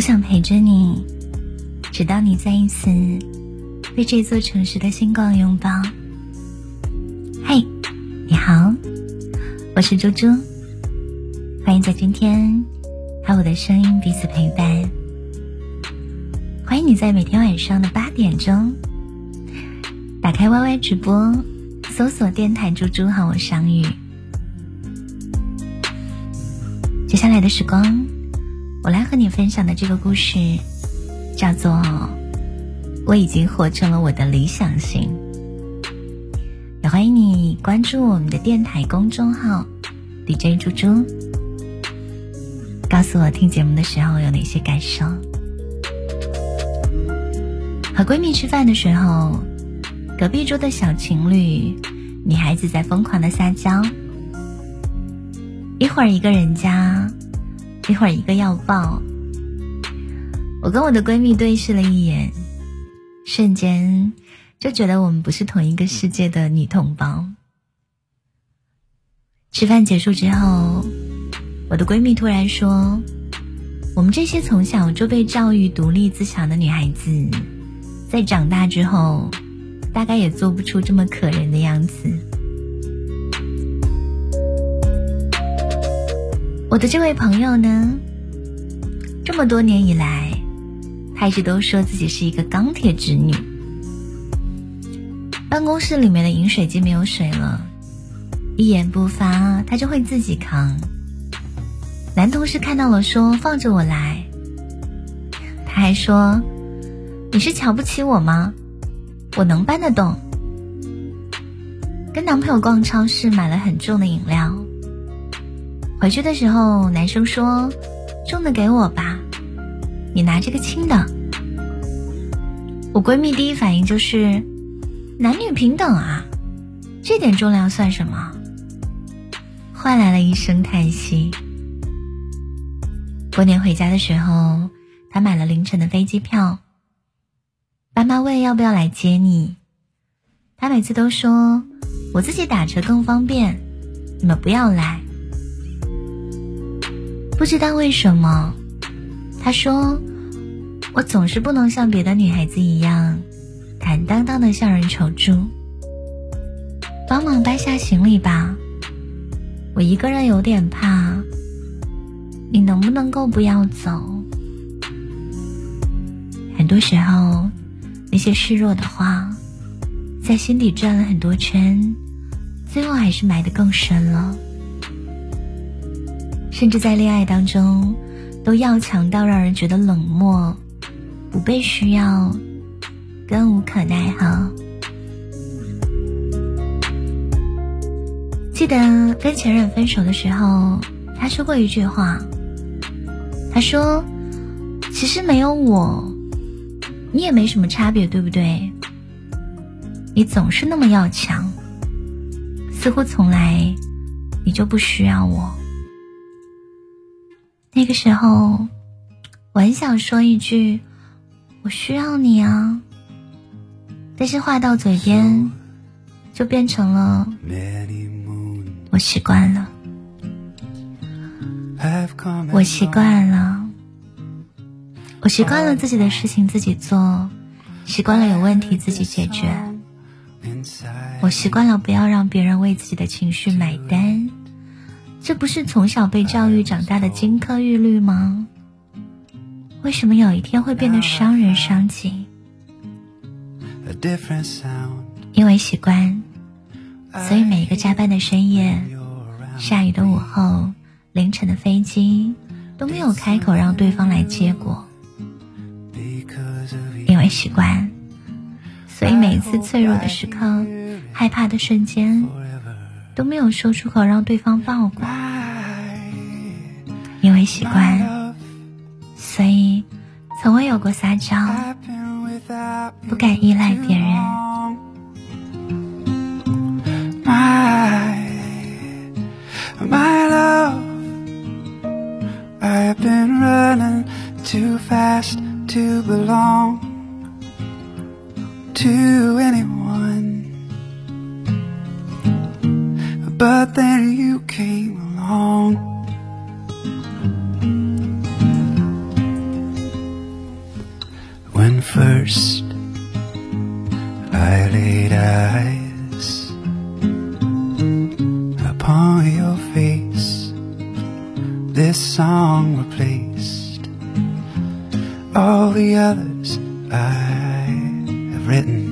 我想陪着你，直到你再一次被这座城市的星光拥抱。嘿，你好，我是猪猪，欢迎在今天和我的声音彼此陪伴。欢迎你在每天晚上的八点钟打开 YY 直播，搜索电台猪猪和我相遇。接下来的时光。我来和你分享的这个故事，叫做《我已经活成了我的理想型》。也欢迎你关注我们的电台公众号 DJ 猪猪，告诉我听节目的时候有哪些感受。和闺蜜吃饭的时候，隔壁桌的小情侣，女孩子在疯狂的撒娇，一会儿一个人家。一会儿一个要抱，我跟我的闺蜜对视了一眼，瞬间就觉得我们不是同一个世界的女同胞。吃饭结束之后，我的闺蜜突然说：“我们这些从小就被教育独立自强的女孩子，在长大之后，大概也做不出这么可人的样子。”我的这位朋友呢，这么多年以来，他一直都说自己是一个钢铁直女。办公室里面的饮水机没有水了，一言不发，他就会自己扛。男同事看到了，说放着我来。他还说：“你是瞧不起我吗？我能搬得动。”跟男朋友逛超市，买了很重的饮料。回去的时候，男生说：“重的给我吧，你拿这个轻的。”我闺蜜第一反应就是：“男女平等啊，这点重量算什么？”换来了一声叹息。过年回家的时候，她买了凌晨的飞机票。爸妈问要不要来接你，她每次都说：“我自己打车更方便，你们不要来。”不知道为什么，他说：“我总是不能像别的女孩子一样，坦荡荡的向人求助。帮忙搬下行李吧，我一个人有点怕。你能不能够不要走？”很多时候，那些示弱的话，在心底转了很多圈，最后还是埋得更深了。甚至在恋爱当中，都要强到让人觉得冷漠，不被需要，更无可奈何。记得跟前任分手的时候，他说过一句话。他说：“其实没有我，你也没什么差别，对不对？你总是那么要强，似乎从来你就不需要我。”那个时候，我很想说一句“我需要你啊”，但是话到嘴边，就变成了“我习惯了”。我习惯了，我习惯了自己的事情自己做，习惯了有问题自己解决，我习惯了不要让别人为自己的情绪买单。这不是从小被教育长大的金科玉律吗？为什么有一天会变得伤人伤己？因为习惯，所以每一个加班的深夜、下雨的午后、凌晨的飞机都没有开口让对方来接过。因为习惯，所以每一次脆弱的时刻、害怕的瞬间。都没有说出口让对方抱过，因为习惯，所以从未有过撒娇，不敢依赖别人。But then you came along. When first I laid eyes Upon your face This song replaced All the others I have written.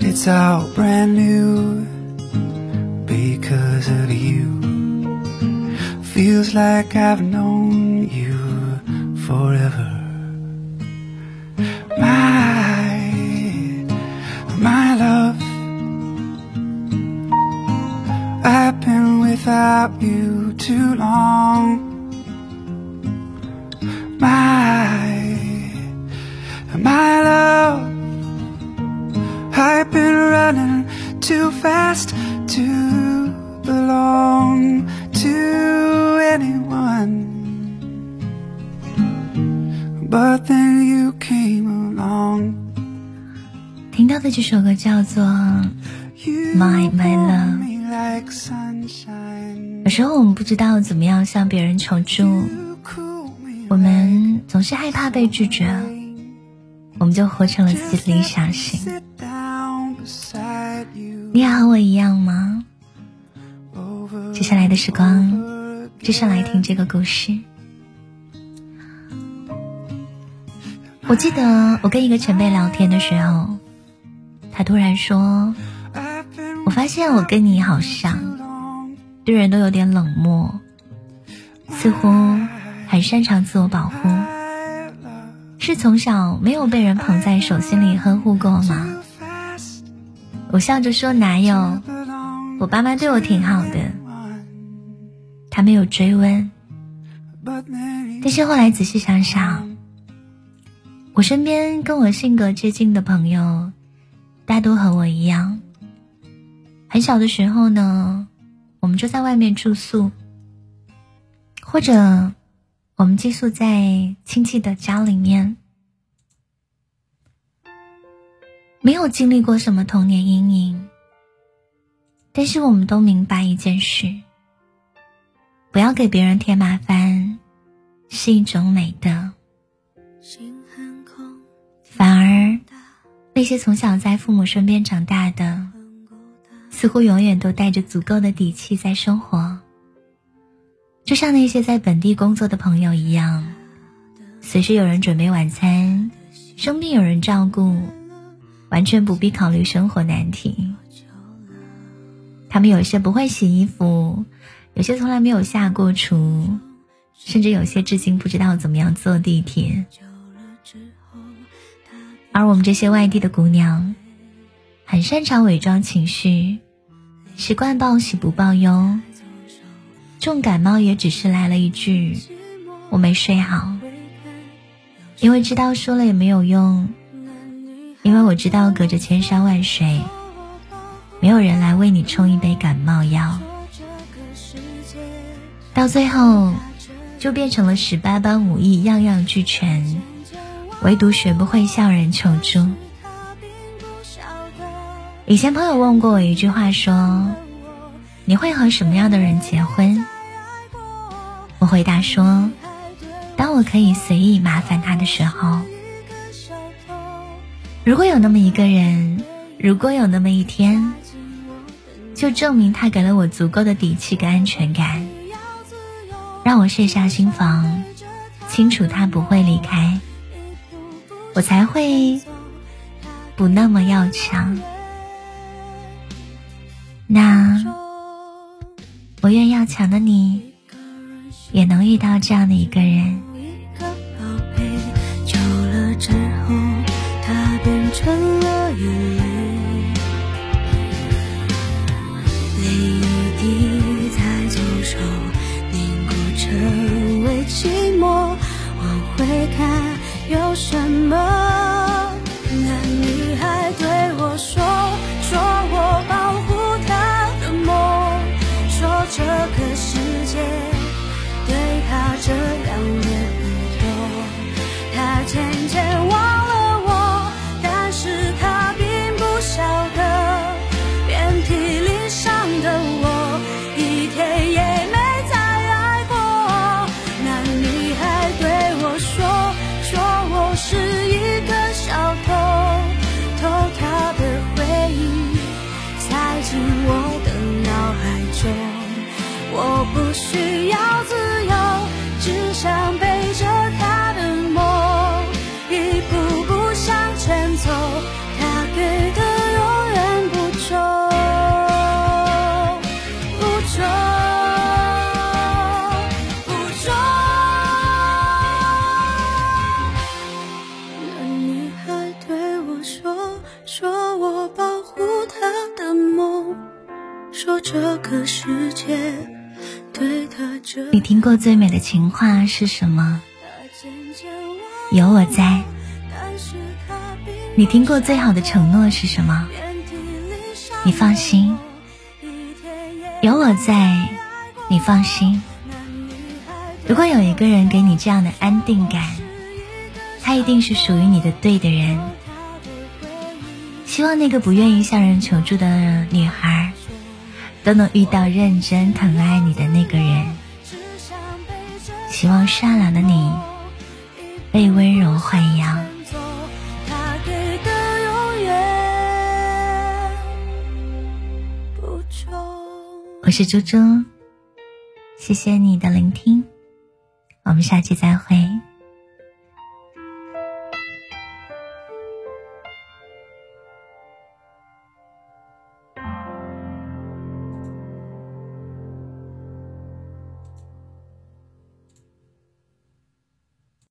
It's all brand new. Feels like I've known you forever. My, my love. I've been without you too long. My, my love. I've been running too fast to belong But then you came along. 听到的这首歌叫做《My My Love》。有时候我们不知道怎么样向别人求助，我们总是害怕被拒绝，我们就活成了自己的理想型。你也和我一样吗？接下来的时光，接下来听这个故事。我记得我跟一个前辈聊天的时候，他突然说：“我发现我跟你好像，对人都有点冷漠，似乎很擅长自我保护。是从小没有被人捧在手心里呵护过吗？”我笑着说：“哪有？我爸妈对我挺好的。”他没有追问，但是后来仔细想想，我身边跟我性格接近的朋友，大多和我一样。很小的时候呢，我们就在外面住宿，或者我们寄宿在亲戚的家里面，没有经历过什么童年阴影，但是我们都明白一件事。不要给别人添麻烦，是一种美德。反而，那些从小在父母身边长大的，似乎永远都带着足够的底气在生活。就像那些在本地工作的朋友一样，随时有人准备晚餐，生病有人照顾，完全不必考虑生活难题。他们有些不会洗衣服。有些从来没有下过厨，甚至有些至今不知道怎么样坐地铁。而我们这些外地的姑娘，很擅长伪装情绪，习惯报喜不报忧。重感冒也只是来了一句“我没睡好”，因为知道说了也没有用，因为我知道隔着千山万水，没有人来为你冲一杯感冒药。到最后，就变成了十八般武艺样样俱全，唯独学不会向人求助。以前朋友问过我一句话，说：“你会和什么样的人结婚？”我回答说：“当我可以随意麻烦他的时候。如果有那么一个人，如果有那么一天，就证明他给了我足够的底气跟安全感。”让我卸下心防，清楚他不会离开，我才会不那么要强。那我愿要强的你，也能遇到这样的一个人。久了之后，他变成了眼泪。寂寞，往回看什么？世界对她这你听过最美的情话是什么？有我在。你听过最好的承诺是什么？你放心，有我在，你放心。如果有一个人给你这样的安定感，他一定是属于你的对的人。希望那个不愿意向人求助的女孩，都能遇到认真疼爱你的那个人。希望善良的你被温柔豢养。走，他给的永远不重。我是猪猪，谢谢你的聆听，我们下期再会。